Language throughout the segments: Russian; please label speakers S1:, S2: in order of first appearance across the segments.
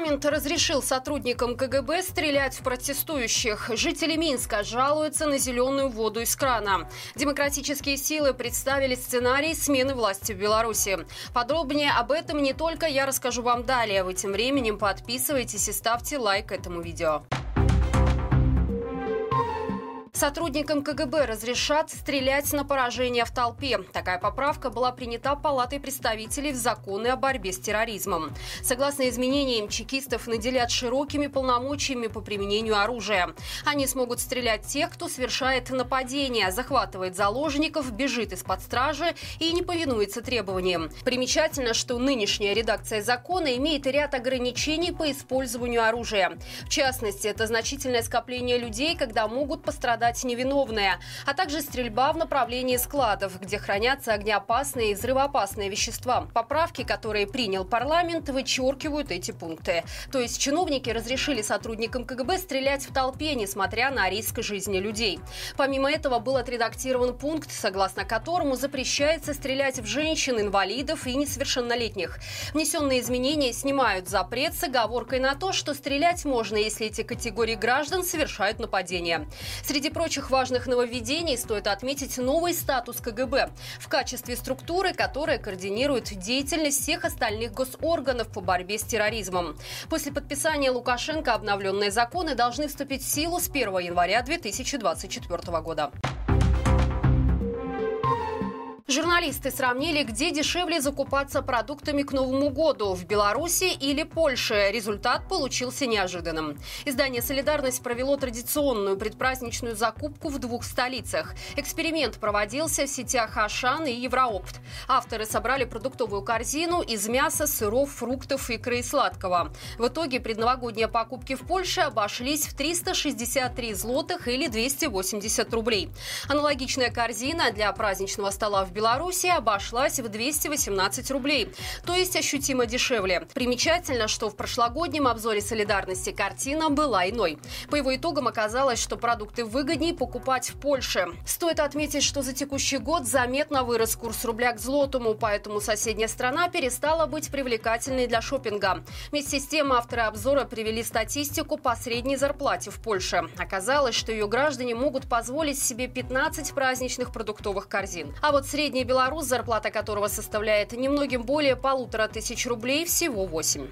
S1: Парламент разрешил сотрудникам КГБ стрелять в протестующих. Жители Минска жалуются на зеленую воду из крана. Демократические силы представили сценарий смены власти в Беларуси. Подробнее об этом не только я расскажу вам далее. Вы тем временем подписывайтесь и ставьте лайк этому видео. Сотрудникам КГБ разрешат стрелять на поражение в толпе. Такая поправка была принята Палатой представителей в законы о борьбе с терроризмом. Согласно изменениям, чекистов наделят широкими полномочиями по применению оружия. Они смогут стрелять тех, кто совершает нападение, захватывает заложников, бежит из-под стражи и не повинуется требованиям. Примечательно, что нынешняя редакция закона имеет ряд ограничений по использованию оружия. В частности, это значительное скопление людей, когда могут пострадать пострадать невиновные, а также стрельба в направлении складов, где хранятся огнеопасные и взрывоопасные вещества. Поправки, которые принял парламент, вычеркивают эти пункты. То есть чиновники разрешили сотрудникам КГБ стрелять в толпе, несмотря на риск жизни людей. Помимо этого был отредактирован пункт, согласно которому запрещается стрелять в женщин, инвалидов и несовершеннолетних. Внесенные изменения снимают запрет с оговоркой на то, что стрелять можно, если эти категории граждан совершают нападение. Среди прочих важных нововведений стоит отметить новый статус КГБ в качестве структуры, которая координирует деятельность всех остальных госорганов по борьбе с терроризмом. После подписания Лукашенко обновленные законы должны вступить в силу с 1 января 2024 года. Журналисты сравнили, где дешевле закупаться продуктами к Новому году – в Беларуси или Польше. Результат получился неожиданным. Издание «Солидарность» провело традиционную предпраздничную закупку в двух столицах. Эксперимент проводился в сетях «Ашан» и «Евроопт». Авторы собрали продуктовую корзину из мяса, сыров, фруктов, икры и сладкого. В итоге предновогодние покупки в Польше обошлись в 363 злотых или 280 рублей. Аналогичная корзина для праздничного стола в Беларуси Беларуси обошлась в 218 рублей, то есть ощутимо дешевле. Примечательно, что в прошлогоднем обзоре солидарности картина была иной. По его итогам оказалось, что продукты выгоднее покупать в Польше. Стоит отметить, что за текущий год заметно вырос курс рубля к злотому, поэтому соседняя страна перестала быть привлекательной для шопинга. Вместе с тем авторы обзора привели статистику по средней зарплате в Польше. Оказалось, что ее граждане могут позволить себе 15 праздничных продуктовых корзин. А вот средний Средний белорус, зарплата которого составляет немногим более полутора тысяч рублей, всего 8.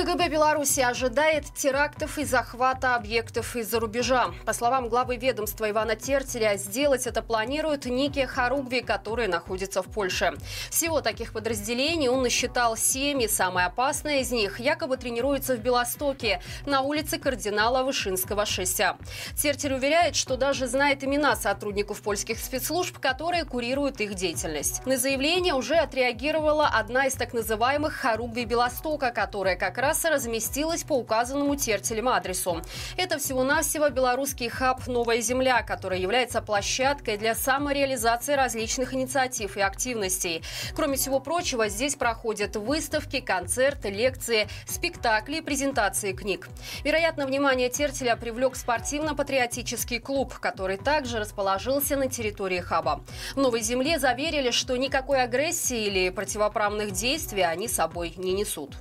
S1: КГБ Беларуси ожидает терактов и захвата объектов из-за рубежа. По словам главы ведомства Ивана Тертеля, сделать это планирует Ники Харугви, который находится в Польше. Всего таких подразделений он насчитал семь, и самое опасное из них якобы тренируется в Белостоке, на улице кардинала Вышинского 6А. Тертель уверяет, что даже знает имена сотрудников польских спецслужб, которые курируют их деятельность. На заявление уже отреагировала одна из так называемых Харугви Белостока, которая как раз разместилась по указанному тертелем адресу. Это всего-навсего белорусский хаб «Новая земля», который является площадкой для самореализации различных инициатив и активностей. Кроме всего прочего, здесь проходят выставки, концерты, лекции, спектакли и презентации книг. Вероятно, внимание Тертеля привлек спортивно-патриотический клуб, который также расположился на территории хаба. В «Новой земле» заверили, что никакой агрессии или противоправных действий они собой не несут.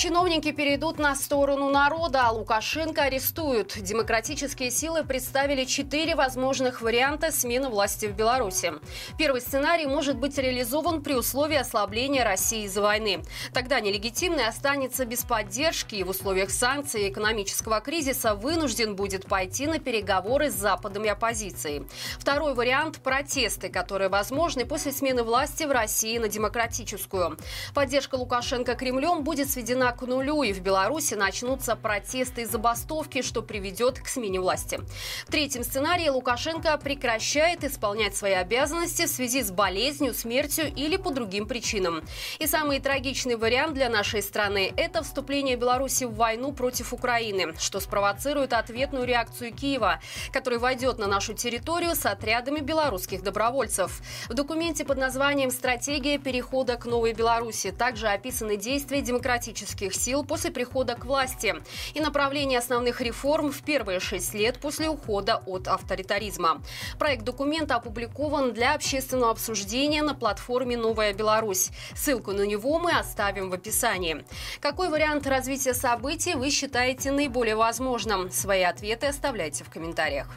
S1: Чиновники перейдут на сторону народа, а Лукашенко арестуют. Демократические силы представили четыре возможных варианта смены власти в Беларуси. Первый сценарий может быть реализован при условии ослабления России из-за войны. Тогда нелегитимный останется без поддержки и в условиях санкций и экономического кризиса вынужден будет пойти на переговоры с Западом и оппозицией. Второй вариант – протесты, которые возможны после смены власти в России на демократическую. Поддержка Лукашенко Кремлем будет сведена к нулю, и в Беларуси начнутся протесты и забастовки, что приведет к смене власти. В третьем сценарии Лукашенко прекращает исполнять свои обязанности в связи с болезнью, смертью или по другим причинам. И самый трагичный вариант для нашей страны – это вступление Беларуси в войну против Украины, что спровоцирует ответную реакцию Киева, который войдет на нашу территорию с отрядами белорусских добровольцев. В документе под названием «Стратегия перехода к новой Беларуси» также описаны действия демократических демократических сил после прихода к власти и направление основных реформ в первые шесть лет после ухода от авторитаризма. Проект документа опубликован для общественного обсуждения на платформе «Новая Беларусь». Ссылку на него мы оставим в описании. Какой вариант развития событий вы считаете наиболее возможным? Свои ответы оставляйте в комментариях.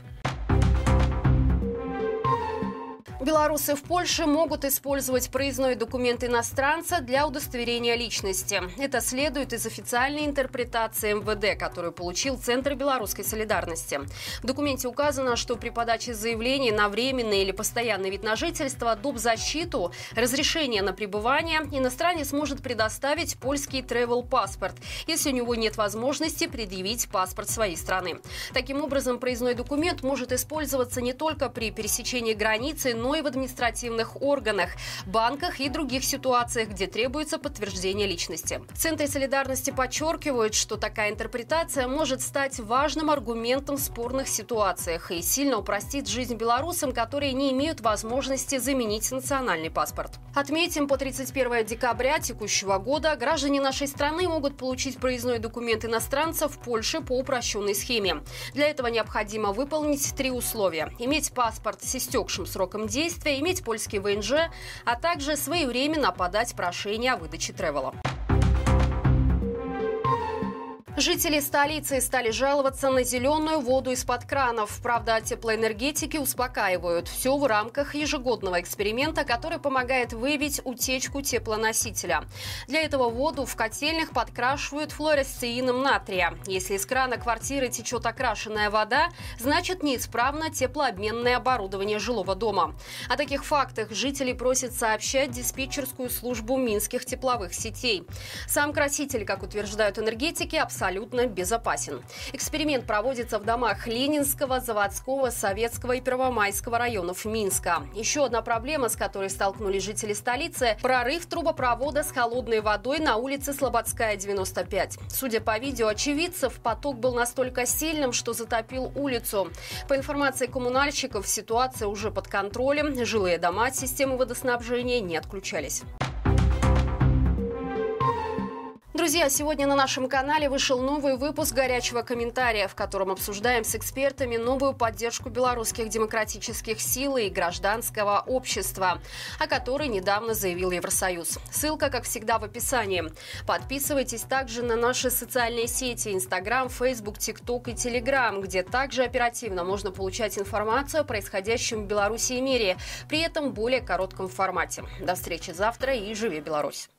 S1: Белорусы в Польше могут использовать проездной документ иностранца для удостоверения личности. Это следует из официальной интерпретации МВД, которую получил Центр белорусской солидарности. В документе указано, что при подаче заявлений на временный или постоянный вид на жительство, доп. защиту, разрешение на пребывание иностранец может предоставить польский travel паспорт, если у него нет возможности предъявить паспорт своей страны. Таким образом, проездной документ может использоваться не только при пересечении границы, но и в административных органах, банках и других ситуациях, где требуется подтверждение личности. В Центре солидарности подчеркивают, что такая интерпретация может стать важным аргументом в спорных ситуациях и сильно упростит жизнь белорусам, которые не имеют возможности заменить национальный паспорт. Отметим, по 31 декабря текущего года граждане нашей страны могут получить проездной документ иностранца в Польше по упрощенной схеме. Для этого необходимо выполнить три условия. Иметь паспорт с истекшим сроком действия, действия, иметь польский ВНЖ, а также своевременно подать прошение о выдаче тревела. Жители столицы стали жаловаться на зеленую воду из-под кранов. Правда, теплоэнергетики успокаивают. Все в рамках ежегодного эксперимента, который помогает выявить утечку теплоносителя. Для этого воду в котельных подкрашивают флуоресцеином натрия. Если из крана квартиры течет окрашенная вода, значит неисправно теплообменное оборудование жилого дома. О таких фактах жители просят сообщать диспетчерскую службу минских тепловых сетей. Сам краситель, как утверждают энергетики, абсолютно абсолютно безопасен. Эксперимент проводится в домах Ленинского, Заводского, Советского и Первомайского районов Минска. Еще одна проблема, с которой столкнулись жители столицы – прорыв трубопровода с холодной водой на улице Слободская, 95. Судя по видео очевидцев, поток был настолько сильным, что затопил улицу. По информации коммунальщиков, ситуация уже под контролем. Жилые дома от системы водоснабжения не отключались. Друзья, сегодня на нашем канале вышел новый выпуск «Горячего комментария», в котором обсуждаем с экспертами новую поддержку белорусских демократических сил и гражданского общества, о которой недавно заявил Евросоюз. Ссылка, как всегда, в описании. Подписывайтесь также на наши социальные сети Инстаграм, Фейсбук, ТикТок и Телеграм, где также оперативно можно получать информацию о происходящем в Беларуси и мире, при этом более коротком формате. До встречи завтра и живи Беларусь!